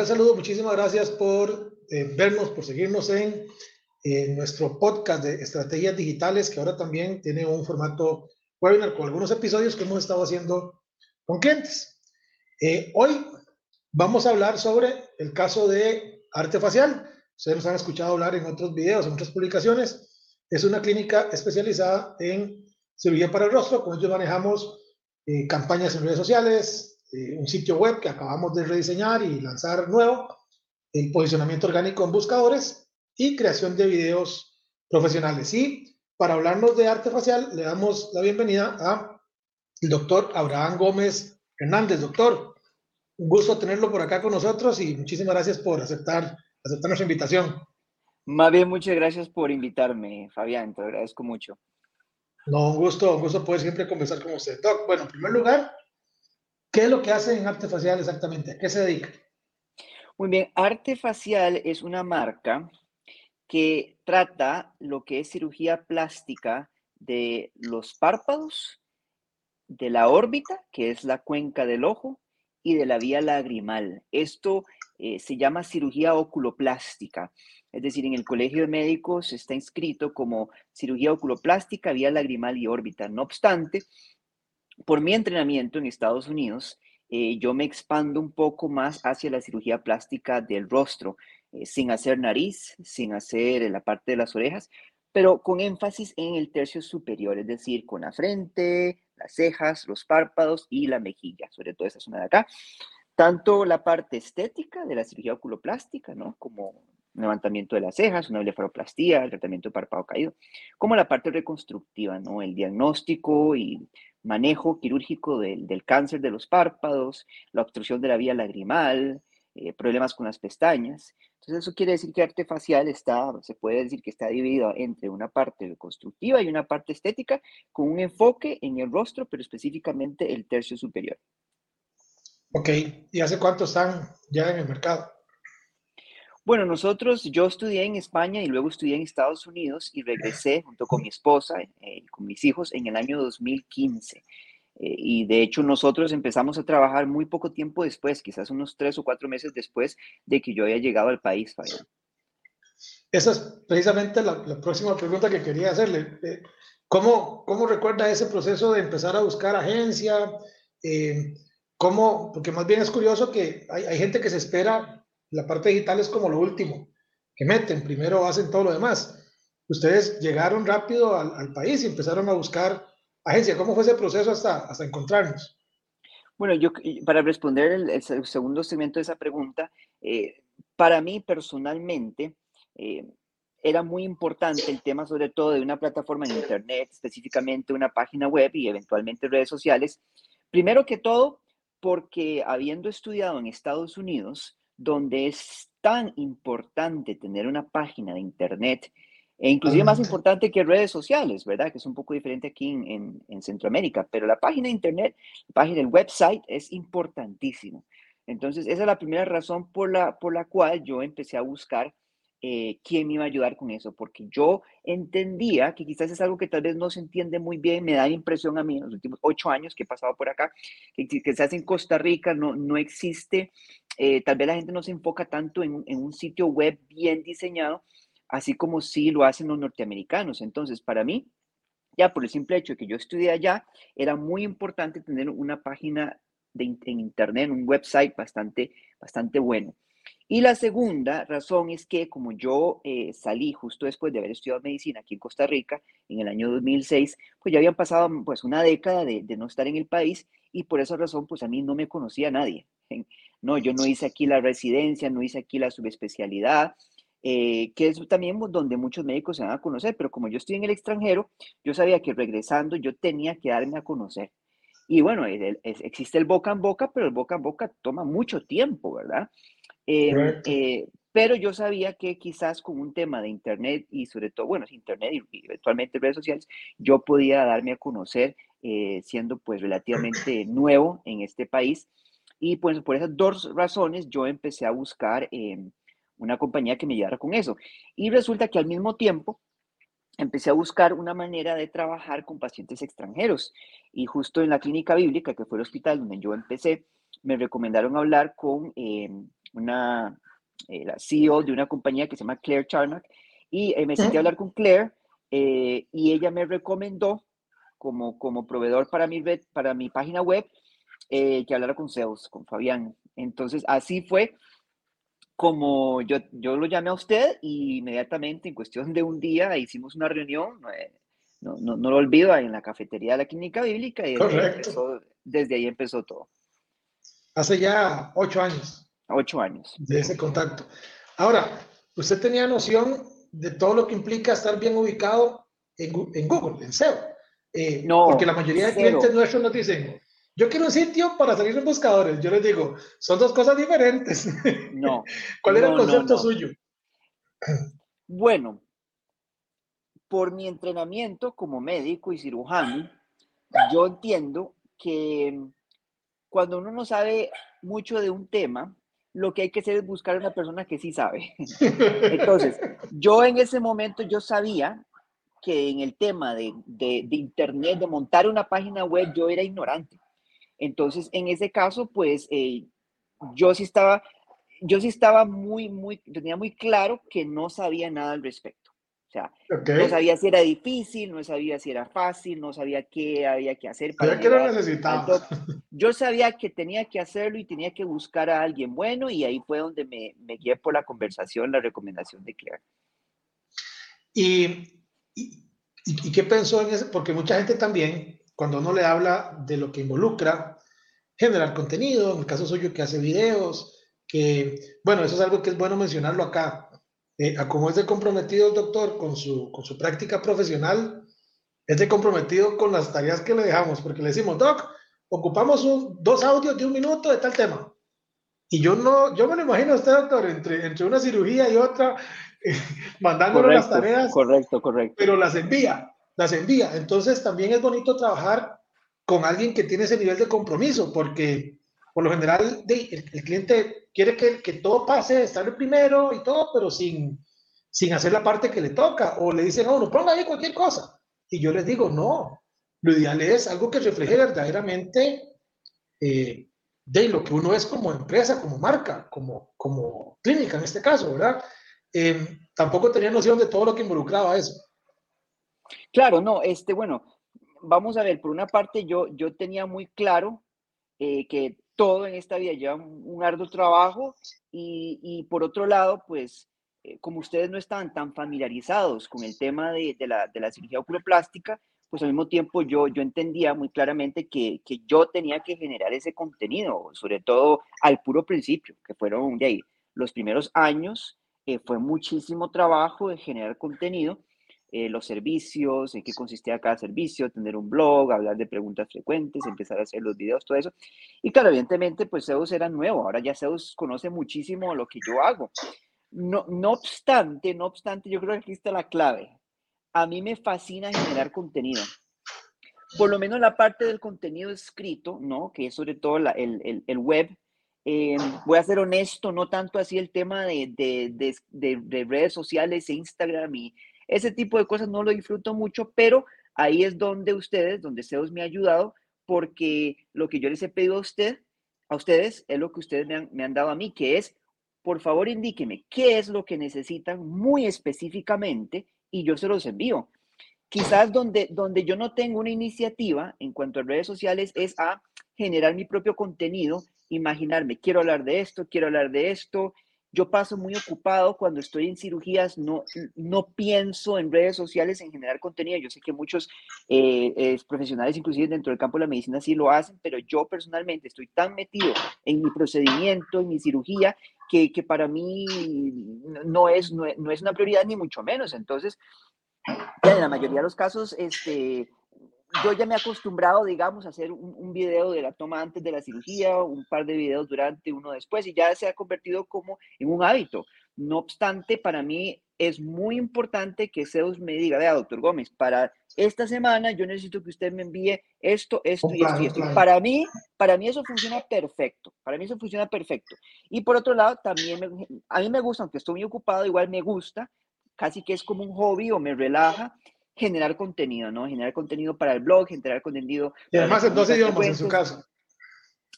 Cordial saludo. Muchísimas gracias por eh, vernos, por seguirnos en, nuestro podcast de estrategias digitales, que ahora también tiene un formato webinar con algunos episodios que hemos estado haciendo con clientes. Eh, hoy vamos a hablar sobre el caso de arte facial. Ustedes nos han escuchado hablar en otros videos, en otras publicaciones. Es una clínica especializada en cirugía para el rostro. Con ellos manejamos eh, campañas en redes sociales, eh, un sitio web que acabamos de rediseñar y lanzar nuevo, el posicionamiento orgánico en buscadores y creación de videos profesionales. Y para hablarnos de arte facial, le damos la bienvenida a el doctor Abraham Gómez Hernández. Doctor, un gusto tenerlo por acá con nosotros y muchísimas gracias por aceptar, aceptar nuestra invitación. Más bien, muchas gracias por invitarme, Fabián, te agradezco mucho. No, un gusto, un gusto poder siempre conversar con usted. Doc, bueno, en primer lugar, ¿Qué es lo que hace en arte facial exactamente? ¿A qué se dedica? Muy bien, arte facial es una marca que trata lo que es cirugía plástica de los párpados, de la órbita, que es la cuenca del ojo, y de la vía lagrimal. Esto eh, se llama cirugía oculoplástica. Es decir, en el Colegio de Médicos está inscrito como cirugía oculoplástica, vía lagrimal y órbita. No obstante, por mi entrenamiento en Estados Unidos, eh, yo me expando un poco más hacia la cirugía plástica del rostro, eh, sin hacer nariz, sin hacer la parte de las orejas, pero con énfasis en el tercio superior, es decir, con la frente, las cejas, los párpados y la mejilla, sobre todo esa zona de acá. Tanto la parte estética de la cirugía oculoplástica, ¿no? Como levantamiento de las cejas, una blefaroplastía, el tratamiento de párpado caído, como la parte reconstructiva, ¿no? El diagnóstico y manejo quirúrgico del, cáncer de los párpados, la obstrucción de la vía lagrimal, eh, problemas con las pestañas. Entonces eso quiere decir que arte facial está, se puede decir que está dividido entre una parte reconstructiva y una parte estética con un enfoque en el rostro, pero específicamente el tercio superior. Ok, ¿y hace cuánto están ya en el mercado? Bueno, nosotros, yo estudié en España y luego estudié en Estados Unidos y regresé junto con mi esposa eh, y con mis hijos en el año 2015. Eh, y de hecho nosotros empezamos a trabajar muy poco tiempo después, quizás unos tres o cuatro meses después de que yo haya llegado al país, Fabián. Esa es precisamente la, próxima pregunta que quería hacerle. Eh, ¿Cómo, ¿Cómo recuerda ese proceso de empezar a buscar agencia? ¿Cómo? Porque más bien es curioso que hay, hay gente que se espera la parte digital es como lo último que meten, primero hacen todo lo demás. Ustedes llegaron rápido al, país y empezaron a buscar agencia. ¿Cómo fue ese proceso hasta, hasta encontrarnos? Bueno, yo para responder el, segundo segmento de esa pregunta, eh, para mí personalmente eh, era muy importante el tema sobre todo de una plataforma en Internet, específicamente una página web y eventualmente redes sociales. Primero que todo, porque habiendo estudiado en Estados Unidos, donde es tan importante tener una página de Internet, e inclusive más importante que redes sociales, ¿verdad? Que es un poco diferente aquí en, en, Centroamérica, pero la página de Internet, la página del website es importantísimo. Entonces, esa es la primera razón por la, por la cual yo empecé a buscar eh, quién me iba a ayudar con eso, porque yo entendía que quizás es algo que tal vez no se entiende muy bien, me da impresión a mí en los últimos ocho años que he pasado por acá, que quizás en Costa Rica no, no existe, eh, tal vez la gente no se enfoca tanto en, en un sitio web bien diseñado, así como sí lo hacen los norteamericanos. Entonces, para mí, ya por el simple hecho de que yo estudié allá, era muy importante tener una página de, en internet, un website bastante, bastante bueno. Y la segunda razón es que como yo eh, salí justo después de haber estudiado medicina aquí en Costa Rica en el año 2006, pues ya habían pasado pues una década de, no estar en el país y por esa razón pues a mí no me conocía nadie. No, yo no hice aquí la residencia, no hice aquí la subespecialidad, eh, que es también donde muchos médicos se van a conocer, pero como yo estoy en el extranjero, yo sabía que regresando yo tenía que darme a conocer. Y bueno, existe el boca en boca, pero el boca en boca toma mucho tiempo, ¿verdad? Em, eh, pero yo sabía que quizás con un tema de Internet y sobre todo, bueno, Internet y, eventualmente redes sociales, yo podía darme a conocer eh, siendo pues relativamente nuevo en este país. Y pues por esas dos razones yo empecé a buscar em, una compañía que me ayudara con eso. Y resulta que al mismo tiempo empecé a buscar una manera de trabajar con pacientes extranjeros. Y justo en la clínica bíblica, que fue el hospital donde yo empecé, me recomendaron hablar con em, una eh, la CEO de una compañía que se llama Claire Charnock, y eh, me senté a hablar con Claire eh, y ella me recomendó como, como proveedor para mi, red, para mi página web que hablara con Zeus, con Fabián. Entonces, así fue como yo, yo lo llamé a usted y inmediatamente, en cuestión de un día, hicimos una reunión, no, no, no, lo olvido, en la cafetería de la Clínica Bíblica y desde, desde ahí empezó todo. Hace ya ocho años. Ocho años. De ese contacto. Ahora, usted tenía noción de todo lo que implica estar bien ubicado en, en Google, en SEO. Eh, no, porque la mayoría de clientes nuestros nos dicen, yo quiero un sitio para salir en buscadores. Yo les digo, son dos cosas diferentes. No. ¿Cuál era el concepto suyo? Bueno, por mi entrenamiento como médico y cirujano, yo entiendo que cuando uno no sabe mucho de un tema, lo que hay que hacer es buscar a una persona que sí sabe. Entonces, yo en ese momento yo sabía que en el tema de, de, Internet, de montar una página web, yo era ignorante. Entonces, en ese caso, pues eh, yo sí estaba, yo sí estaba muy, muy, tenía muy claro que no sabía nada al respecto. O sea, no sabía si era difícil, no sabía si era fácil, no sabía qué había que hacer. Para que lo necesitaba. Yo sabía que tenía que hacerlo y tenía que buscar a alguien bueno y ahí fue donde me, me guié por la conversación, la recomendación de Claire. ¿Y, y, y qué pensó en eso? Porque mucha gente también, cuando uno le habla de lo que involucra generar contenido, en el caso suyo que hace videos, que, bueno, eso es algo que es bueno mencionarlo acá eh, a como es de comprometido el doctor con su, con su práctica profesional, es de comprometido con las tareas que le dejamos, porque le decimos, doc, ocupamos dos audios de un minuto de tal tema. Y yo no, yo me lo imagino a usted, doctor, entre, entre una cirugía y otra, eh, mandándole las tareas. Correcto, correcto. Pero las envía, las envía. Entonces también es bonito trabajar con alguien que tiene ese nivel de compromiso, porque por lo general el, cliente quiere que, que todo pase, estar el primero y todo, pero sin, sin hacer la parte que le toca. O le dicen, no, no ponga ahí cualquier cosa. Y yo les digo, no, lo ideal es algo que refleje verdaderamente eh, de lo que uno es como empresa, como marca, como, como clínica en este caso, ¿verdad? Eh, tampoco tenía noción de todo lo que involucraba eso. Claro, no, este, bueno, vamos a ver, por una parte yo, yo tenía muy claro eh, que todo en esta vida lleva un, arduo trabajo y, por otro lado, pues eh, como ustedes no estaban tan familiarizados con el tema de, la, de la, cirugía oculoplástica, pues al mismo tiempo yo, yo entendía muy claramente que, que, yo tenía que generar ese contenido, sobre todo al puro principio, que fueron de los primeros años, eh, fue muchísimo trabajo de generar contenido eh, los servicios, en qué consistía cada servicio, tener un blog, hablar de preguntas frecuentes, empezar a hacer los videos, todo eso. Y claro, evidentemente, pues Zeus era nuevo, ahora ya Zeus conoce muchísimo lo que yo hago. No, no obstante, no obstante, yo creo que aquí está la clave. A mí me fascina generar contenido. Por lo menos la parte del contenido escrito, ¿no? Que es sobre todo el, el, el, web, eh, voy a ser honesto, no tanto así el tema de, de, de, de, redes sociales e Instagram y, ese tipo de cosas no lo disfruto mucho, pero ahí es donde ustedes, donde Zeus me ha ayudado, porque lo que yo les he pedido a usted, a ustedes, es lo que ustedes me han, me han dado a mí, que es, por favor, indíqueme qué es lo que necesitan muy específicamente y yo se los envío. Quizás donde, donde yo no tengo una iniciativa en cuanto a redes sociales es a generar mi propio contenido, imaginarme, quiero hablar de esto, quiero hablar de esto, yo paso muy ocupado cuando estoy en cirugías, no, no pienso en redes sociales en generar contenido. Yo sé que muchos eh, profesionales, inclusive dentro del campo de la medicina, sí lo hacen, pero yo personalmente estoy tan metido en mi procedimiento, en mi cirugía, que, que para mí no es, no, no es una prioridad ni mucho menos. Entonces, en la mayoría de los casos, este, yo ya me he acostumbrado, digamos, a hacer un, video de la toma antes de la cirugía, un par de videos durante, uno después, y ya se ha convertido como en un hábito. No obstante, para mí es muy importante que Zeus me diga, vea, doctor Gómez, para esta semana yo necesito que usted me envíe esto, esto y esto y esto. Para mí, para mí eso funciona perfecto. Para mí eso funciona perfecto. Y por otro lado, también a mí me gusta, aunque estoy muy ocupado, igual me gusta, casi que es como un hobby o me relaja generar contenido, ¿no? Generar contenido para el blog, generar contenido. Y además en dos idiomas, en su caso.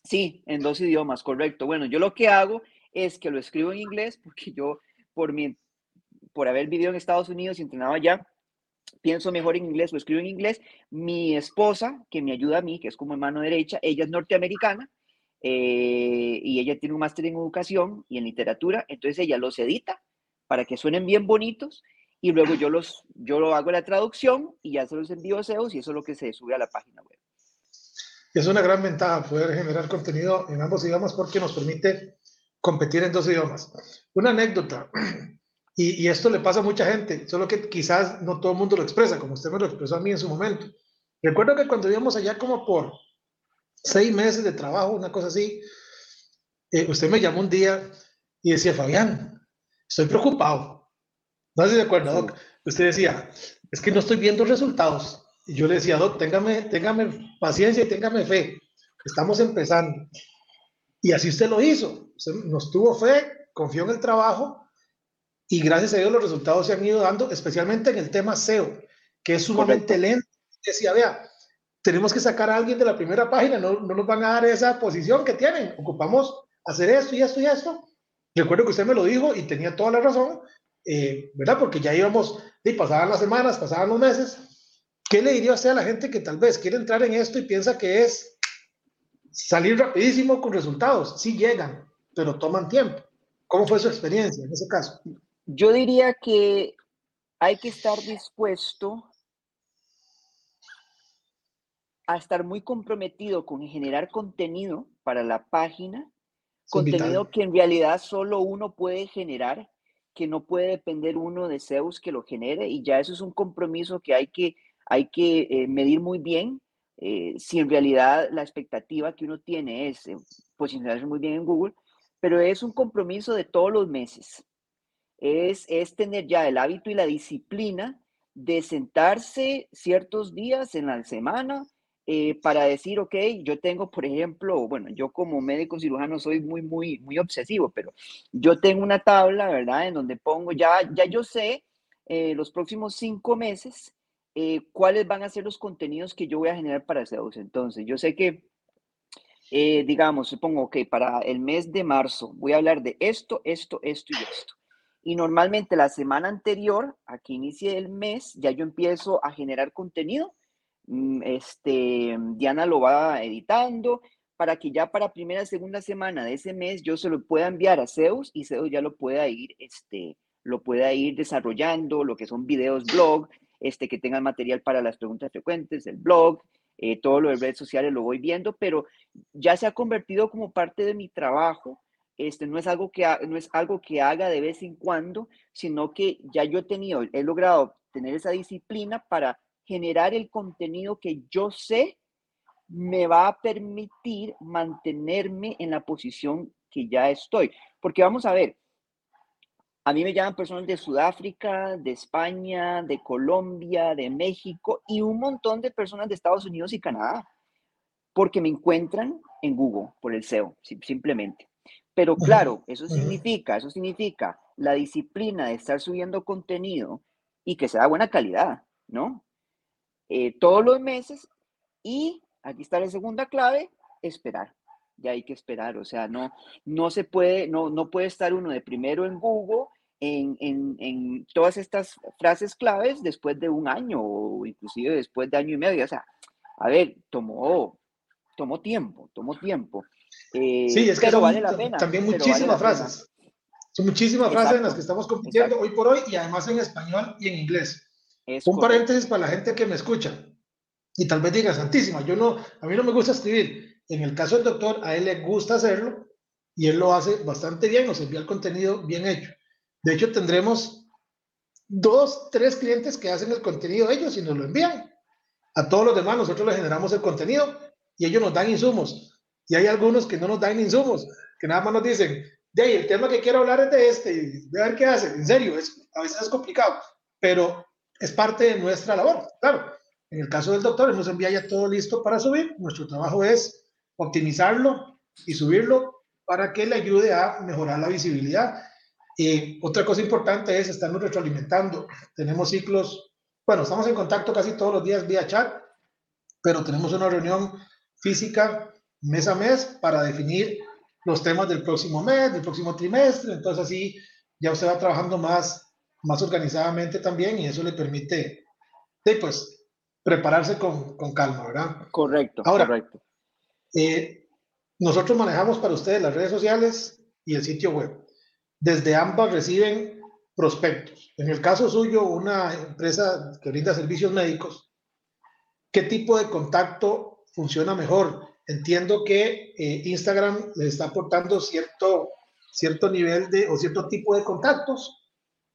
Sí, en dos idiomas, correcto. Bueno, yo lo que hago es que lo escribo en inglés, porque yo, por, mi, por haber vivido en Estados Unidos y entrenado allá, pienso mejor en inglés, lo escribo en inglés. Mi esposa, que me ayuda a mí, que es como mano derecha, ella es norteamericana eh, y ella tiene un máster en educación y en literatura, entonces ella los edita para que suenen bien bonitos y luego yo, los, yo lo hago la traducción y ya se los envío a SEOs y eso es lo que se sube a la página web. Es una gran ventaja poder generar contenido en ambos idiomas porque nos permite competir en dos idiomas. Una anécdota, y, y, esto le pasa a mucha gente, solo que quizás no todo el mundo lo expresa, como usted me lo expresó a mí en su momento. Recuerdo que cuando íbamos allá como por seis meses de trabajo, una cosa así, eh, usted me llamó un día y decía, Fabián, estoy preocupado no sé si de acuerdo, Doc. Usted decía, es que no estoy viendo resultados. Y yo le decía, Doc, téngame, téngame paciencia y téngame fe. Estamos empezando. Y así usted lo hizo. nos tuvo fe, confió en el trabajo y gracias a Dios los resultados se han ido dando, especialmente en el tema SEO, que es sumamente lento. Decía, vea, tenemos que sacar a alguien de la primera página, no, no nos van a dar esa posición que tienen. Ocupamos hacer esto y esto y esto. Recuerdo que usted me lo dijo y tenía toda la razón, eh, ¿verdad? Porque ya íbamos, y pasaban las semanas, pasaban los meses. ¿Qué le diría usted a la gente que tal vez quiere entrar en esto y piensa que es salir rapidísimo con resultados? Sí llegan, pero toman tiempo. ¿Cómo fue su experiencia en ese caso? Yo diría que hay que estar dispuesto a estar muy comprometido con generar contenido para la página, contenido que en realidad solo uno puede generar que no puede depender uno de Zeus que lo genere y ya eso es un compromiso que hay que, hay que eh, medir muy bien eh, si en realidad la expectativa que uno tiene es eh, posicionarse muy bien en Google, pero es un compromiso de todos los meses. Es, es tener ya el hábito y la disciplina de sentarse ciertos días en la semana eh, para decir, ok, yo tengo, por ejemplo, bueno, yo como médico cirujano soy muy, muy, muy obsesivo, pero yo tengo una tabla, ¿verdad? En donde pongo, ya, ya yo sé eh, los próximos cinco meses eh, cuáles van a ser los contenidos que yo voy a generar para SEOs. Entonces, yo sé que, digamos, pongo, ok, para el mes de marzo voy a hablar de esto, esto, esto y esto. Y normalmente la semana anterior, aquí inicie el mes, ya yo empiezo a generar contenido este, Diana lo va editando para que ya para primera, segunda semana de ese mes yo se lo pueda enviar a Zeus y Zeus ya lo pueda ir, este, lo pueda ir desarrollando, lo que son videos, blog, este, que tengan material para las preguntas frecuentes, el blog, eh, todo lo de redes sociales lo voy viendo, pero ya se ha convertido como parte de mi trabajo. Este, no, es algo que, no es algo que haga de vez en cuando, sino que ya yo he tenido, he logrado tener esa disciplina para generar el contenido que yo sé me va a permitir mantenerme en la posición que ya estoy. Porque vamos a ver, a mí me llaman personas de Sudáfrica, de España, de Colombia, de México y un montón de personas de Estados Unidos y Canadá, porque me encuentran en Google por el SEO, simplemente. Pero claro, eso significa, eso significa la disciplina de estar subiendo contenido y que sea buena calidad, ¿no? Eh, todos los meses y aquí está la segunda clave, esperar. Ya hay que esperar, o sea, no, no se puede, no, no puede estar uno de primero en Google en, en, en, todas estas frases claves después de un año o inclusive después de año y medio. O sea, a ver, tomó, tomó tiempo, tomó tiempo. Eh, sí, es que pero vale la pena. También muchísimas frases. Son muchísimas frases en las que estamos compitiendo hoy por hoy y además en español y en inglés. Un paréntesis para la gente que me escucha y tal vez diga, Santísima, yo no, a mí no me gusta escribir. En el caso del doctor, a él le gusta hacerlo y él lo hace bastante bien, nos envía el contenido bien hecho. De hecho, tendremos dos, tres clientes que hacen el contenido ellos y nos lo envían. A todos los demás nosotros les generamos el contenido y ellos nos dan insumos. Y hay algunos que no nos dan insumos, que nada más nos dicen, de ahí, el tema que quiero hablar es de este, y de ver qué hace. En serio, es, a veces es complicado, pero es parte de nuestra labor. Claro, en el caso del doctor, nos envía ya todo listo para subir. Nuestro trabajo es optimizarlo y subirlo para que le ayude a mejorar la visibilidad. Y otra cosa importante es estarnos retroalimentando. Tenemos ciclos, bueno, estamos en contacto casi todos los días vía chat, pero tenemos una reunión física mes a mes para definir los temas del próximo mes, del próximo trimestre. Entonces así ya usted va trabajando más, más organizadamente también y eso le permite, pues, prepararse con, con calma, ¿verdad? Correcto, Ahora, correcto. Eh, nosotros manejamos para ustedes las redes sociales y el sitio web. Desde ambas reciben prospectos. En el caso suyo, una empresa que brinda servicios médicos, ¿qué tipo de contacto funciona mejor? Entiendo que eh, Instagram le está aportando cierto, cierto nivel de o cierto tipo de contactos,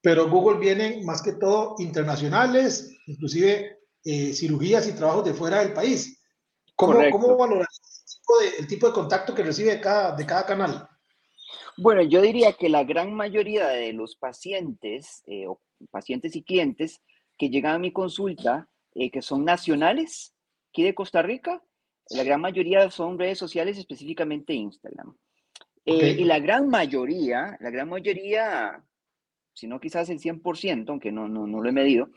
pero Google viene más que todo internacionales, inclusive eh, cirugías y trabajos de fuera del país. ¿Cómo, ¿cómo valorar el tipo, de, contacto que recibe de cada, de cada canal? Bueno, yo diría que la gran mayoría de los pacientes eh, o pacientes y clientes que llegan a mi consulta, que son nacionales, aquí de Costa Rica, la gran mayoría son redes sociales, específicamente Instagram. Eh, y la gran mayoría, la gran mayoría, si no quizás el 100%, aunque no, no, no lo he medido,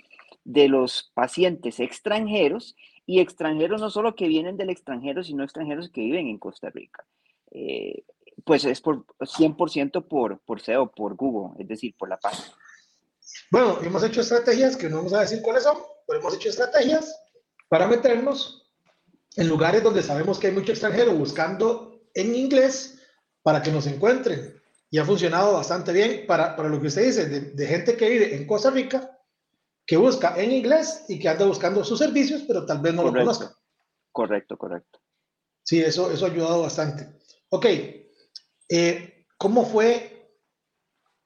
de los pacientes extranjeros, y extranjeros no solo que vienen del extranjero, sino extranjeros que viven en Costa Rica. Eh, pues es por 100% por, por SEO, por Google, es decir, por la página. Bueno, hemos hecho estrategias que no vamos a decir cuáles son, pero hemos hecho estrategias para meternos en lugares donde sabemos que hay mucho extranjero buscando en inglés para que nos encuentren. Y ha funcionado bastante bien para, para lo que usted dice, de, gente que vive en Costa Rica, que busca en inglés y que anda buscando sus servicios, pero tal vez no lo conozca. Correcto, correcto. Sí, eso, eso ha ayudado bastante. Ok, eh, ¿cómo fue,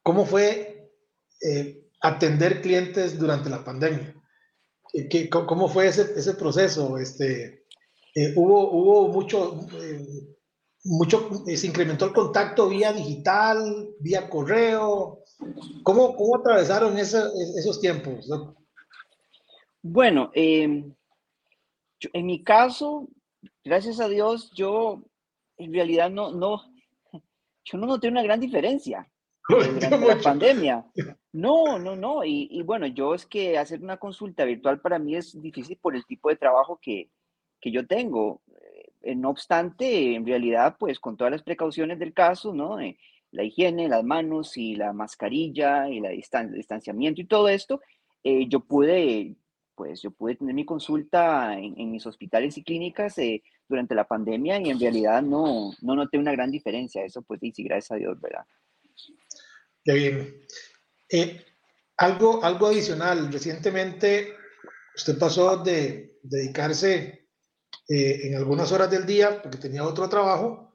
cómo fue eh, atender clientes durante la pandemia? ¿Qué, ¿Cómo fue ese, ese proceso? Este, eh, hubo, hubo mucho, eh, mucho, eh, se incrementó el contacto vía digital, vía correo. ¿Cómo, cómo atravesaron esos tiempos? Bueno, em, en mi caso, gracias a Dios, yo en realidad no, no, yo no noté una gran diferencia durante la pandemia. No, no, no. Y, y, bueno, yo es que hacer una consulta virtual para mí es difícil por el tipo de trabajo que, que yo tengo. Eh, no obstante, en realidad, pues con todas las precauciones del caso, ¿no? Eh, la higiene, las manos y la mascarilla y la distanciamiento y todo esto, eh, yo pude, pues yo pude tener mi consulta en, mis hospitales y clínicas durante la pandemia y en realidad no, no noté una gran diferencia. Eso pues sí, gracias a Dios, ¿verdad? Qué bien. algo, algo adicional, recientemente usted pasó de dedicarse eh, en algunas horas del día, porque tenía otro trabajo,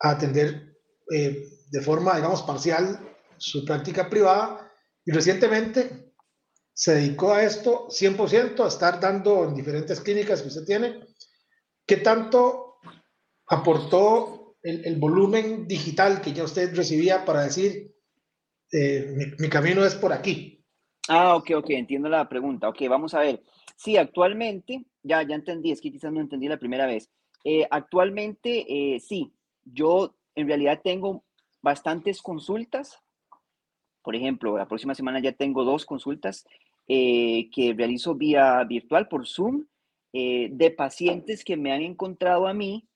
a atender eh, de forma, digamos, parcial su práctica privada y recientemente se dedicó a esto 100%, a estar dando en diferentes clínicas que usted tiene. ¿Qué tanto aportó el, volumen digital que ya usted recibía para decir, eh, mi, mi, camino es por aquí? Ah, ok, ok, entiendo la pregunta. Ok, vamos a ver. Sí, actualmente, ya, ya entendí, es que quizás no entendí la primera vez. Eh, actualmente, eh, sí, yo en realidad tengo bastantes consultas. Por ejemplo, la próxima semana ya tengo dos consultas eh, que realizo vía virtual por Zoom de pacientes que me han encontrado a mí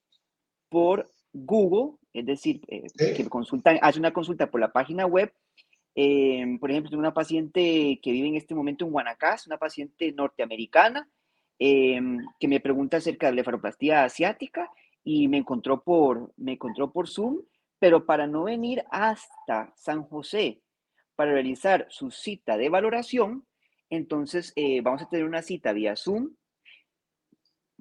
por Google, es decir, que consultan, hace una consulta por la página web Em, por ejemplo, tengo una paciente que vive en este momento en Guanacaste, una paciente norteamericana, em, que me pregunta acerca de la blefaroplastia asiática y me encontró por, me encontró por Zoom pero para no venir hasta San José para realizar su cita de valoración, entonces eh, vamos a tener una cita vía Zoom.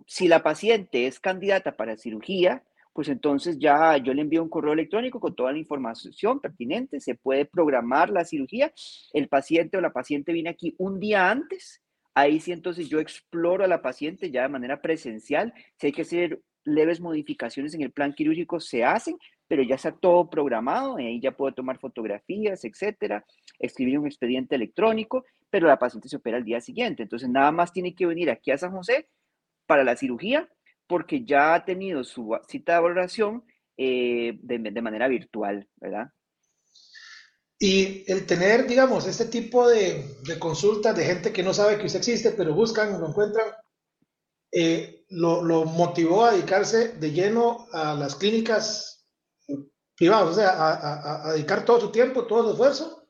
Si la paciente es candidata para cirugía, pues entonces ya yo le envío un correo electrónico con toda la información pertinente, se puede programar la cirugía, el paciente o la paciente viene aquí un día antes, ahí sí entonces yo exploro a la paciente ya de manera presencial, si hay que hacer leves modificaciones en el plan quirúrgico se hacen, pero ya está todo programado, ahí ya puedo tomar fotografías, etcétera, escribir un expediente electrónico, pero la paciente se opera el día siguiente. Entonces, nada más tiene que venir aquí a San José para la cirugía, porque ya ha tenido su cita de valoración eh, de, manera virtual, ¿verdad? Y el tener, digamos, este tipo de, de, consultas de gente que no sabe que usted existe, pero buscan, lo encuentran, eh, lo, lo, motivó a dedicarse de lleno a las clínicas privadas, o sea, a, a, dedicar todo su tiempo, todo su esfuerzo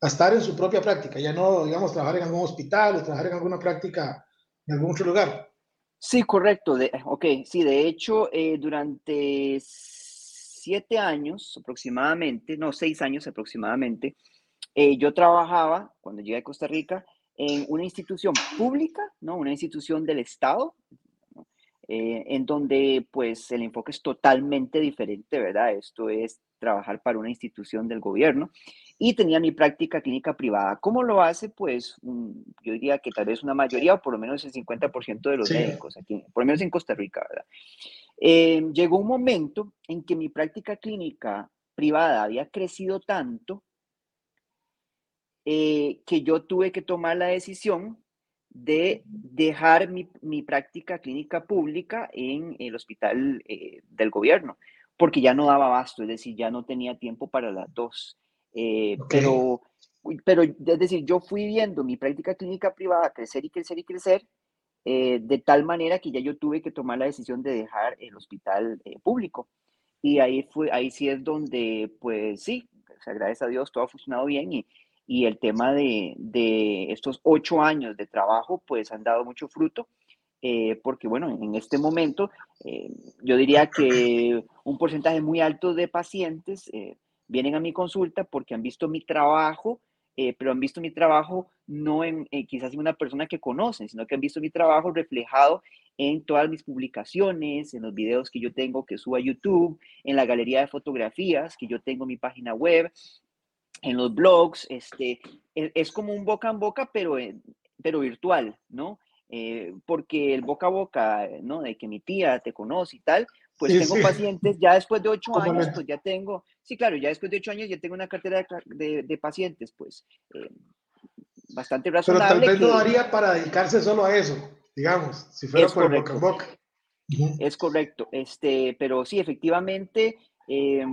a estar en su propia práctica, ya no, digamos, trabajar en algún hospital o trabajar en alguna práctica en algún otro lugar. Sí, correcto. De, ok, sí, de hecho, eh, durante siete años aproximadamente, no, seis años aproximadamente, eh, yo trabajaba, cuando llegué a Costa Rica, en una institución pública, ¿no? Una institución del Estado, eh, en donde pues el enfoque es totalmente diferente, ¿verdad? Esto es trabajar para una institución del gobierno y tenía mi práctica clínica privada. ¿Cómo lo hace? Pues yo diría que tal vez una mayoría o por lo menos el 50% de los médicos aquí, por lo menos en Costa Rica, ¿verdad? Eh, llegó un momento en que mi práctica clínica privada había crecido tanto eh, que yo tuve que tomar la decisión de dejar mi, mi práctica clínica pública en el hospital eh, del gobierno, porque ya no daba abasto, es decir, ya no tenía tiempo para las dos. Eh, pero, pero, es decir, yo fui viendo mi práctica clínica privada crecer y crecer y crecer, de tal manera que ya yo tuve que tomar la decisión de dejar el hospital público. Y ahí, fue, ahí sí es donde, pues sí, o sea, gracias a Dios todo ha funcionado bien y, y el tema de, de, estos ocho años de trabajo pues han dado mucho fruto. Eh, porque bueno, en este momento eh, yo diría que un porcentaje muy alto de pacientes eh, vienen a mi consulta porque han visto mi trabajo, pero han visto mi trabajo no en quizás en una persona que conocen, sino que han visto mi trabajo reflejado en todas mis publicaciones, en los videos que yo tengo que subo a YouTube, en la galería de fotografías que yo tengo en mi página web, en los blogs, este, e, es, como un boca en boca, pero, pero virtual, ¿no? Eh, porque el boca a boca, ¿no? De que mi tía te conoce y tal, pues tengo pacientes, ya después de ocho años, pues ya tengo, sí, claro, ya después de ocho años ya tengo una cartera de, de, pacientes, pues, eh, bastante razonable. Pero tal vez no daría para dedicarse solo a eso, digamos, si fuera por el boca a boca. Es correcto, este, pero sí, efectivamente, eh,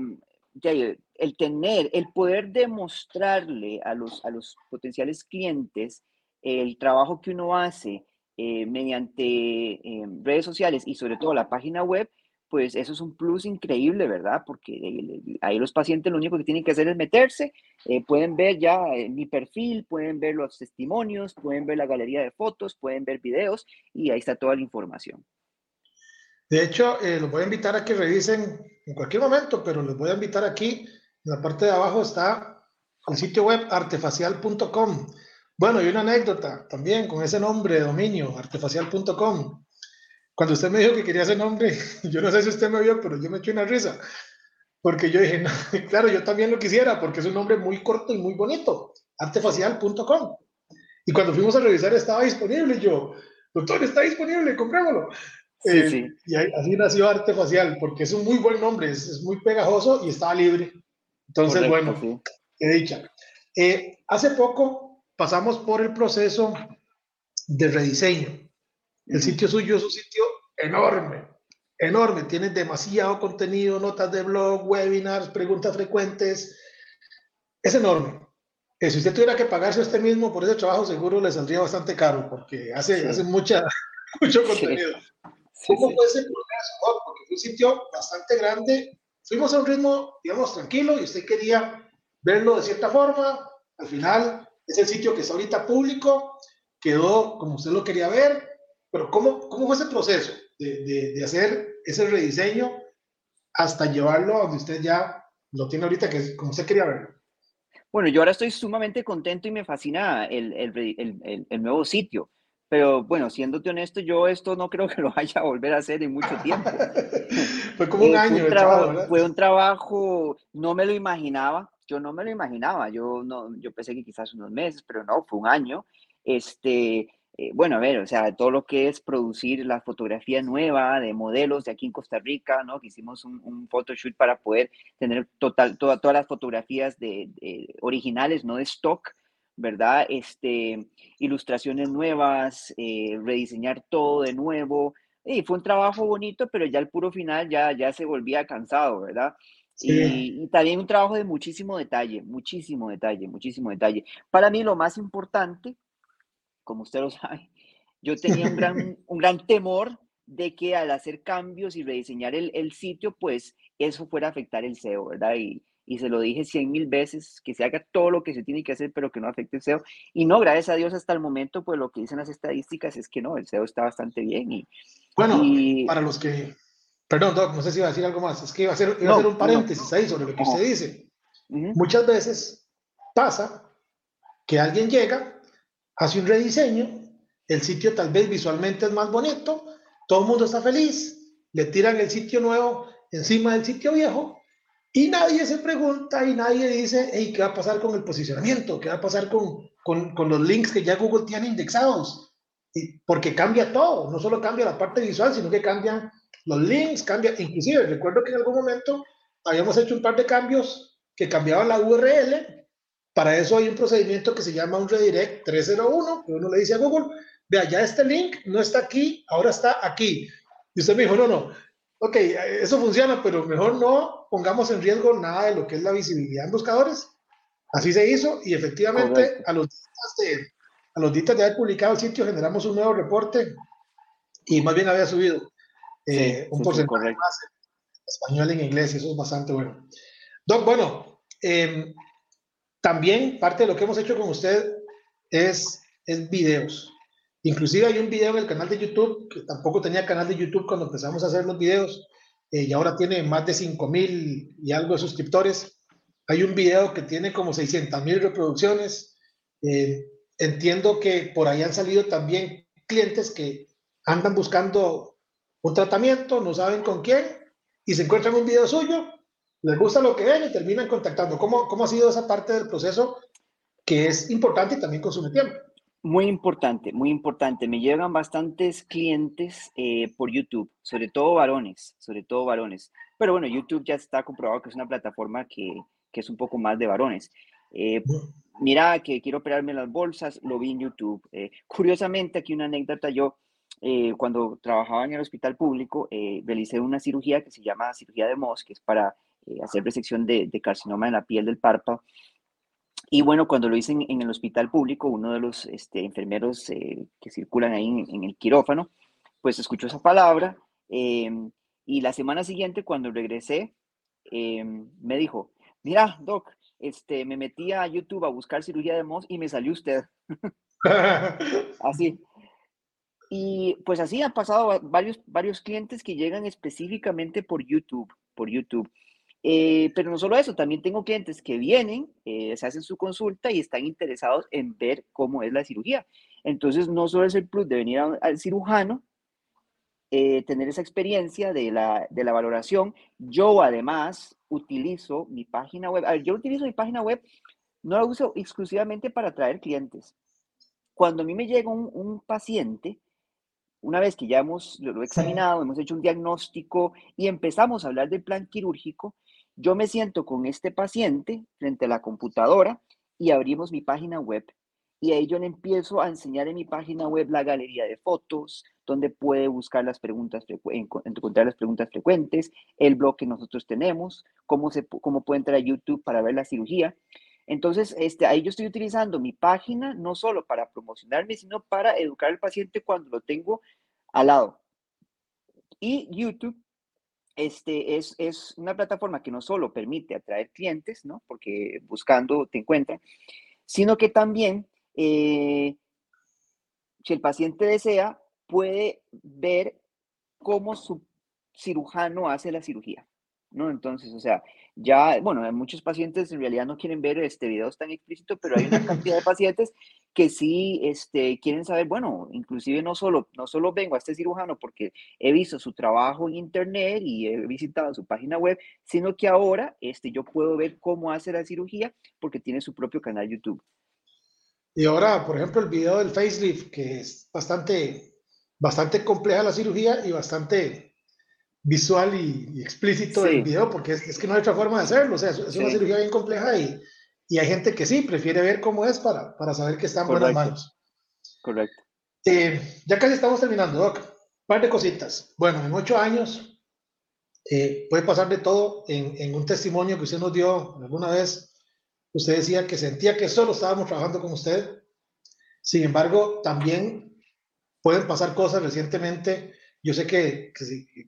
el tener, el poder demostrarle a los, a los potenciales clientes el trabajo que uno hace eh, mediante eh, redes sociales y sobre todo la página web, pues eso es un plus increíble, ¿verdad? Porque ahí los pacientes lo único que tienen que hacer es meterse, eh, pueden ver ya mi perfil, pueden ver los testimonios, pueden ver la galería de fotos, pueden ver videos y ahí está toda la información. De hecho, los voy a invitar a que revisen en cualquier momento, pero les voy a invitar aquí en la parte de abajo está el sitio web artefacial.com. Bueno, y una anécdota también con ese nombre de dominio, artefacial.com. Cuando usted me dijo que quería ese nombre, yo no sé si usted me vio, pero yo me eché una risa. Porque yo dije, claro, yo también lo quisiera, porque es un nombre muy corto y muy bonito, artefacial.com. Y cuando fuimos a revisar estaba disponible. yo, doctor, está disponible, comprémoslo. Eh, y así nació Artefacial, porque es un muy buen nombre, es, es muy pegajoso y estaba libre. Entonces, bueno, qué dicha. Eh, hace poco pasamos por el proceso de rediseño. El sitio suyo es un sitio enorme, enorme. Tiene demasiado contenido, notas de blog, webinars, preguntas frecuentes. Es enorme. Eh, si usted tuviera que pagarse usted mismo por ese trabajo, seguro le saldría bastante caro porque hace, hace mucha, mucho contenido. ¿Cómo fue ese proceso? porque fue un sitio bastante grande fuimos a un ritmo, digamos, tranquilo y usted quería verlo de cierta forma. Al final es el sitio que está ahorita público, quedó como usted lo quería ver, pero ¿cómo, cómo fue ese proceso de, de, hacer ese rediseño hasta llevarlo a donde usted ya lo tiene ahorita, que es como usted quería verlo? Bueno, yo ahora estoy sumamente contento y me fascina el, el, el, nuevo sitio. Pero bueno, siéndote honesto, yo esto no creo que lo vaya a volver a hacer en mucho tiempo. fue como un año. Fue fue un trabajo, no me lo imaginaba, yo no me lo imaginaba. Yo, no, yo pensé que quizás unos meses, pero no, fue un año. Este, eh, bueno, a ver, o sea, todo lo que es producir la fotografía nueva de modelos de aquí en Costa Rica, ¿no? Que hicimos un, un photoshoot para poder tener total, todas las fotografías de, originales, no de stock, ¿verdad? Este, ilustraciones nuevas, eh, rediseñar todo de nuevo. Y fue un trabajo bonito, pero ya el puro final ya, ya se volvía cansado, ¿verdad? Y, y, también un trabajo de muchísimo detalle, muchísimo detalle, muchísimo detalle. Para mí lo más importante como usted lo sabe, yo tenía un gran, un gran temor de que al hacer cambios y rediseñar el, el, sitio, pues eso fuera a afectar el SEO, ¿verdad? Y, y se lo dije cien mil veces, que se haga todo lo que se tiene que hacer, pero que no afecte el SEO. Y no, gracias a Dios hasta el momento, pues lo que dicen las estadísticas es que no, el SEO está bastante bien. Y, bueno, para los que, perdón, Doc, no sé si iba a decir algo más, es que iba a hacer, iba a hacer un paréntesis ahí sobre lo que usted dice. Muchas veces pasa que alguien llega hace un rediseño, el sitio tal vez visualmente es más bonito, todo el mundo está feliz, le tiran el sitio nuevo encima del sitio viejo y nadie se pregunta y nadie dice, hey, ¿qué va a pasar con el posicionamiento? ¿Qué va a pasar con, con, los links que ya Google tiene indexados? Porque cambia todo, no solo cambia la parte visual, sino que cambian los links, cambia, inclusive recuerdo que en algún momento habíamos hecho un par de cambios que cambiaban la URL para eso hay un procedimiento que se llama un redirect 301, que uno le dice a Google, vea, ya este link no está aquí, ahora está aquí. Y usted me dijo, no, no, ok, eso funciona, pero mejor no pongamos en riesgo nada de lo que es la visibilidad en buscadores. Así se hizo y efectivamente a los, días de, a los días de haber publicado el sitio generamos un nuevo reporte y más bien había subido eh, un porcentaje más en español en inglés y eso es bastante bueno. Doc, bueno, eh, también parte de lo que hemos hecho con usted es, es videos. Inclusive hay un video en el canal de YouTube, que tampoco tenía canal de YouTube cuando empezamos a hacer los videos, eh, y ahora tiene más de 5 mil y algo de suscriptores. Hay un video que tiene como 600 mil reproducciones. Eh, entiendo que por ahí han salido también clientes que andan buscando un tratamiento, no saben con quién, y se encuentran un video suyo les gusta lo que ven y terminan contactando. ¿Cómo, cómo ha sido esa parte del proceso que es importante y también consume tiempo? Muy importante, muy importante. Me llegan bastantes clientes eh, por YouTube, sobre todo varones, sobre todo varones. Pero bueno, YouTube ya está comprobado que es una plataforma que, que es un poco más de varones. Eh, mira, que quiero operarme las bolsas, lo vi en YouTube. Eh, curiosamente, aquí una anécdota, yo cuando trabajaba en el hospital público, realicé una cirugía que se llama cirugía de Moss, para eh, hacer resección de, carcinoma en la piel del párpado. Y bueno, cuando lo hice en, el hospital público, uno de los este, enfermeros eh, que circulan ahí en, el quirófano, pues escuchó esa palabra. Em, y la semana siguiente, cuando regresé, em, me dijo, mira, doc, este, me metí a YouTube a buscar cirugía de Moss y me salió usted. así. Y pues así han pasado varios, varios clientes que llegan específicamente por YouTube, por YouTube. Eh, pero no solo eso, también tengo clientes que vienen, eh, se hacen su consulta y están interesados en ver cómo es la cirugía. Entonces, no solo es el plus de venir al cirujano, eh, tener esa experiencia de la, de la, valoración. Yo además utilizo mi página web. A ver, yo utilizo mi página web, no la uso exclusivamente para atraer clientes. Cuando a mí me llega un, un paciente, una vez que ya hemos lo, lo examinado, hemos hecho un diagnóstico y empezamos a hablar del plan quirúrgico, yo me siento con este paciente frente a la computadora y abrimos mi página web y ahí yo le empiezo a enseñar en mi página web la galería de fotos, donde puede buscar las preguntas, encontrar las preguntas frecuentes, el blog que nosotros tenemos, cómo, se, cómo puede entrar a YouTube para ver la cirugía. Entonces, este, ahí yo estoy utilizando mi página no solo para promocionarme, sino para educar al paciente cuando lo tengo al lado. Y YouTube este, es, una plataforma que no solo permite atraer clientes, ¿no? Porque buscando te encuentran, sino que también, eh, si el paciente desea, puede ver cómo su cirujano hace la cirugía. ¿no? Entonces, o sea, ya, bueno, muchos pacientes en realidad no quieren ver este videos tan explícitos, pero hay una cantidad de pacientes que sí este, quieren saber, bueno, inclusive no solo, no solo vengo a este cirujano porque he visto su trabajo en internet y he visitado su página web, sino que ahora este, yo puedo ver cómo hace la cirugía porque tiene su propio canal YouTube. Y ahora, por ejemplo, el video del facelift, que es bastante, bastante compleja la cirugía y bastante visual y, explícito del video, porque es, que no hay otra forma de hacerlo. O sea, es, una cirugía bien compleja y, y, hay gente que sí, prefiere ver cómo es para, para saber que está en buenas manos. Correcto. Eh, ya casi estamos terminando, Doc. Un par de cositas. Bueno, en ocho años eh, puede pasar de todo. En, en, un testimonio que usted nos dio alguna vez, usted decía que sentía que solo estábamos trabajando con usted. Sin embargo, también pueden pasar cosas recientemente yo sé que,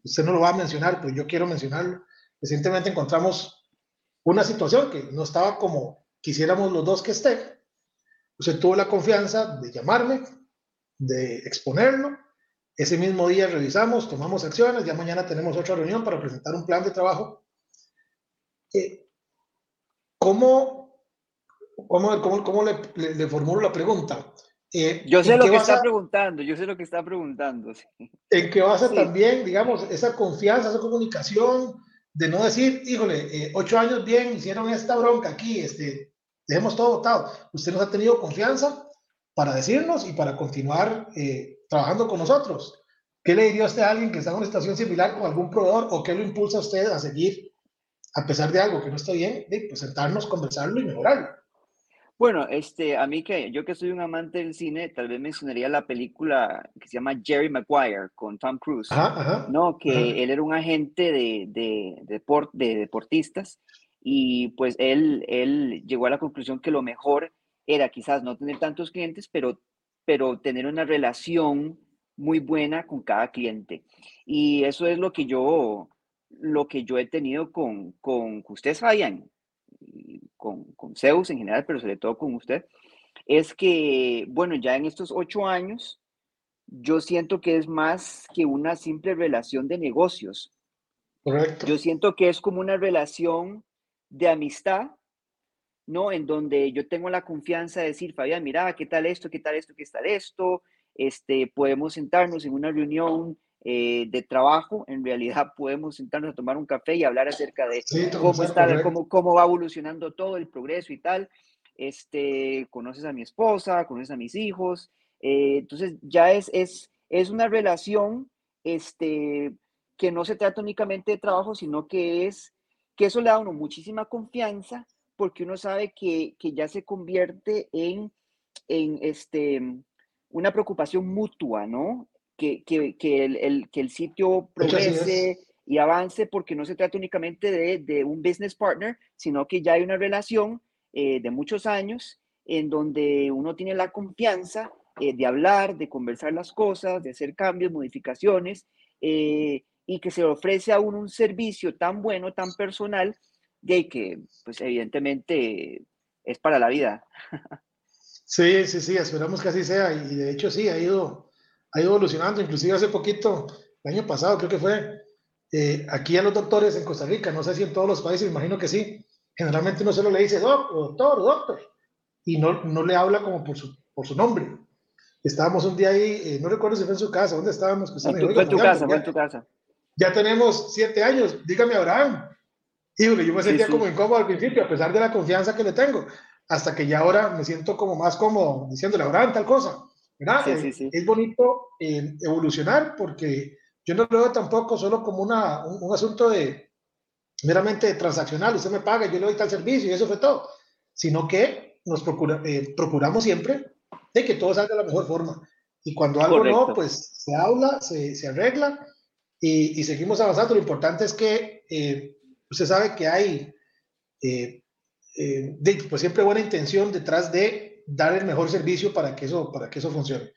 usted no lo va a mencionar, pero yo quiero mencionarlo. Recientemente encontramos una situación que no estaba como quisiéramos los dos que esté. Usted tuvo la confianza de llamarme, de exponerlo. Ese mismo día revisamos, tomamos acciones, ya mañana tenemos otra reunión para presentar un plan de trabajo. Eh, ¿Cómo, cómo, cómo, cómo le, le, formulo la pregunta? Eh, yo sé lo que está preguntando, yo sé lo que está preguntando. En que basa también, digamos, esa confianza, esa comunicación, de no decir, híjole, eh, ocho años bien, hicieron esta bronca aquí, este, dejemos todo votado. Usted nos ha tenido confianza para decirnos y para continuar eh, trabajando con nosotros. ¿Qué le diría a usted a alguien que está en una situación similar con algún proveedor o qué lo impulsa a usted a seguir, a pesar de algo que no está bien, de pues sentarnos, conversarlo y mejorarlo? Bueno, este, a mí que yo que soy un amante del cine, tal vez mencionaría la película que se llama Jerry Maguire con Tom Cruise, ¿no? Que él era un agente de, de, de, deportistas y pues él, él llegó a la conclusión que lo mejor era quizás no tener tantos clientes, pero, pero tener una relación muy buena con cada cliente. Y eso es lo que yo, lo que yo he tenido con, con ustedes sabían, con, con Zeus en general, pero sobre todo con usted, es que, bueno, ya en estos ocho años, yo siento que es más que una simple relación de negocios. Correcto. Yo siento que es como una relación de amistad, ¿no? En donde yo tengo la confianza de decir, Fabián, mira, ¿qué tal esto? ¿Qué tal esto? ¿Qué tal esto? Este, podemos sentarnos en una reunión eh, de trabajo, en realidad podemos sentarnos a tomar un café y hablar acerca de cómo, está, cómo, cómo va evolucionando todo el progreso y tal. Este, conoces a mi esposa, conoces a mis hijos, eh, entonces ya es, es, es una relación este, que no se trata únicamente de trabajo, sino que es que eso le da a uno muchísima confianza porque uno sabe que, que ya se convierte en, en este, una preocupación mutua, ¿no? que, que, que, el, que el sitio progrese y avance porque no se trata únicamente de, de, un business partner, sino que ya hay una relación eh, de muchos años en donde uno tiene la confianza eh, de hablar, de conversar las cosas, de hacer cambios, modificaciones, eh, y que se ofrece a uno un servicio tan bueno, tan personal, de que, pues evidentemente, es para la vida. Sí, sí, sí, esperamos que así sea, y de hecho sí, ha ido, ha ido evolucionando, inclusive hace poquito, el año pasado creo que fue, eh, aquí a los doctores en Costa Rica, no sé si en todos los países, imagino que sí, generalmente uno solo le dice doctor, doctor, y no, no le habla como por su, por su nombre. Estábamos un día ahí, eh, no recuerdo si fue en su casa, ¿dónde estábamos? Pues, en tu, fue en tu casa, fue en tu casa. Ya tenemos siete años, dígame Abraham. Y yo me sentía como incómodo al principio, a pesar de la confianza que le tengo, hasta que ya ahora me siento como más cómodo diciéndole Abraham tal cosa. Eh, es bonito eh, evolucionar porque yo no lo veo tampoco solo como una, un, asunto de meramente transaccional, usted me paga, yo le doy tal servicio y eso fue todo, sino que nos procura, eh, procuramos siempre de que todo salga de la mejor forma. Y cuando algo no, pues se habla, se, se arregla y, y, seguimos avanzando. Lo importante es que usted sabe que hay pues siempre buena intención detrás de dar el mejor servicio para que eso, para que eso funcione.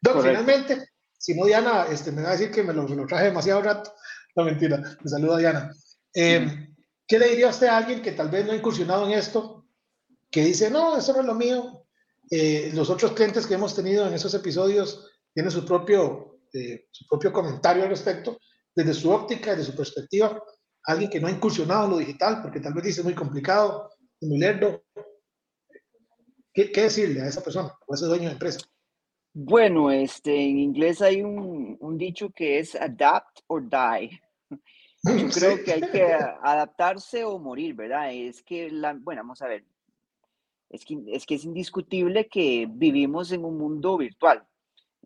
Doc, finalmente, si no, Diana, este, me va a decir que me lo, me lo traje demasiado rato. No, mentira, me saluda Diana. Eh, ¿Qué le diría a usted a alguien que tal vez no ha incursionado en esto, que dice, no, eso no es lo mío? Eh, los otros clientes que hemos tenido en esos episodios tienen su propio, su propio comentario al respecto, desde su óptica, desde su perspectiva. alguien que no ha incursionado en lo digital, porque tal vez dice muy complicado, muy lerdo. ¿Qué, ¿Qué, decirle a esa persona o a ese dueño de empresa? Bueno, este, en inglés hay un, un dicho que es adapt or die. Yo creo que hay que adaptarse o morir, ¿verdad? Es que, la, bueno, vamos a ver, es que, es que es indiscutible que vivimos en un mundo virtual.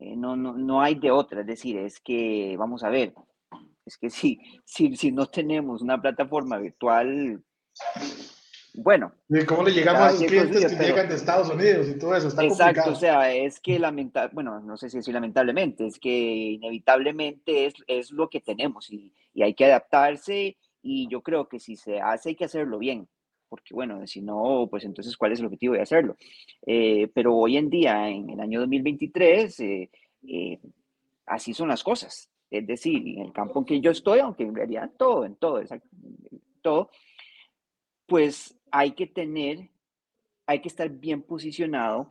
Eh, no, no, no hay de otra, es decir, es que, vamos a ver, es que si, si, si no tenemos una plataforma virtual, bueno. ¿Cómo le llegamos a esos clientes que llegan de Estados Unidos y todo eso? Está exacto, o sea, es que lamentablemente, bueno, no sé si decir lamentablemente, es que inevitablemente es, es lo que tenemos y, y hay que adaptarse y yo creo que si se hace hay que hacerlo bien porque bueno, si no, pues entonces, ¿cuál es el objetivo de hacerlo? Eh, pero hoy en día, en el año 2023, eh, eh, así son las cosas. Es decir, en el campo en que yo estoy, aunque en realidad todo, en todo, todo, pues hay que tener, hay que estar bien posicionado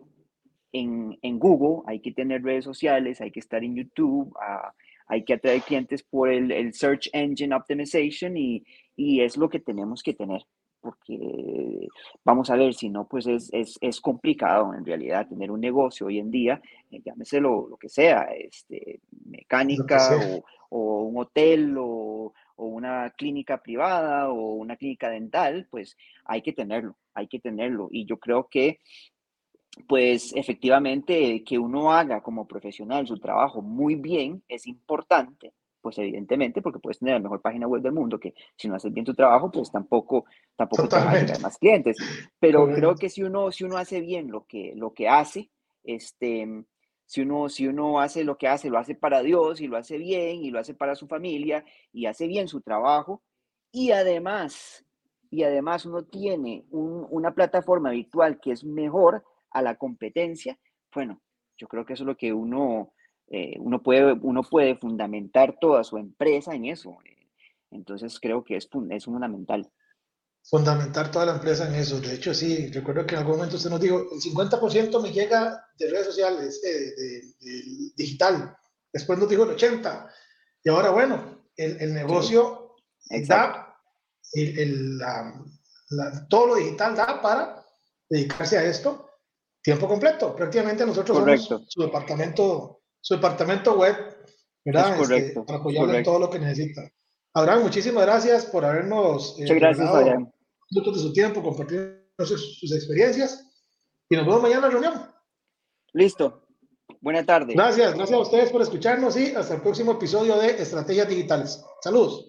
en, en Google, hay que tener redes sociales, hay que estar en YouTube, ah, hay que atraer clientes por el, el Search Engine Optimization y, y es lo que tenemos que tener porque vamos a ver, si no, pues es, es, es, complicado en realidad tener un negocio hoy en día, eh, llámese lo, lo, que sea, este, mecánica o, o, un hotel o, o, una clínica privada o una clínica dental, pues hay que tenerlo, hay que tenerlo. Y yo creo que, pues efectivamente, que uno haga como profesional su trabajo muy bien es importante, pues evidentemente, porque puedes tener la mejor página web del mundo, que si no haces bien tu trabajo, pues tampoco, tampoco te vas a más clientes. Pero creo que si uno, si uno hace bien lo que, lo que hace, este, si uno, si uno hace lo que hace, lo hace para Dios y lo hace bien y lo hace para su familia y hace bien su trabajo y además, y además uno tiene un, una plataforma virtual que es mejor a la competencia, bueno, yo creo que eso es lo que uno, eh, uno, puede, uno puede fundamentar toda su empresa en eso. Eh, entonces creo que es, es fundamental. Fundamentar toda la empresa en eso. De hecho, sí, recuerdo que en algún momento usted nos dijo, el 50% me llega de redes sociales, eh, de, de, digital. Después nos dijo el 80%. Y ahora, bueno, el, el negocio sí. da, el, el, la, la, todo lo digital da para dedicarse a esto tiempo completo. Prácticamente nosotros Correcto. somos su departamento su departamento web, ¿verdad? Es correcto, este, para apoyarle en todo lo que necesita. Abraham, muchísimas gracias por habernos eh, Muchas gracias, minutos de su tiempo, compartir sus, sus, experiencias y nos vemos mañana en la reunión. Listo. Buena tarde. Gracias, gracias a ustedes por escucharnos y hasta el próximo episodio de Estrategias Digitales. Saludos.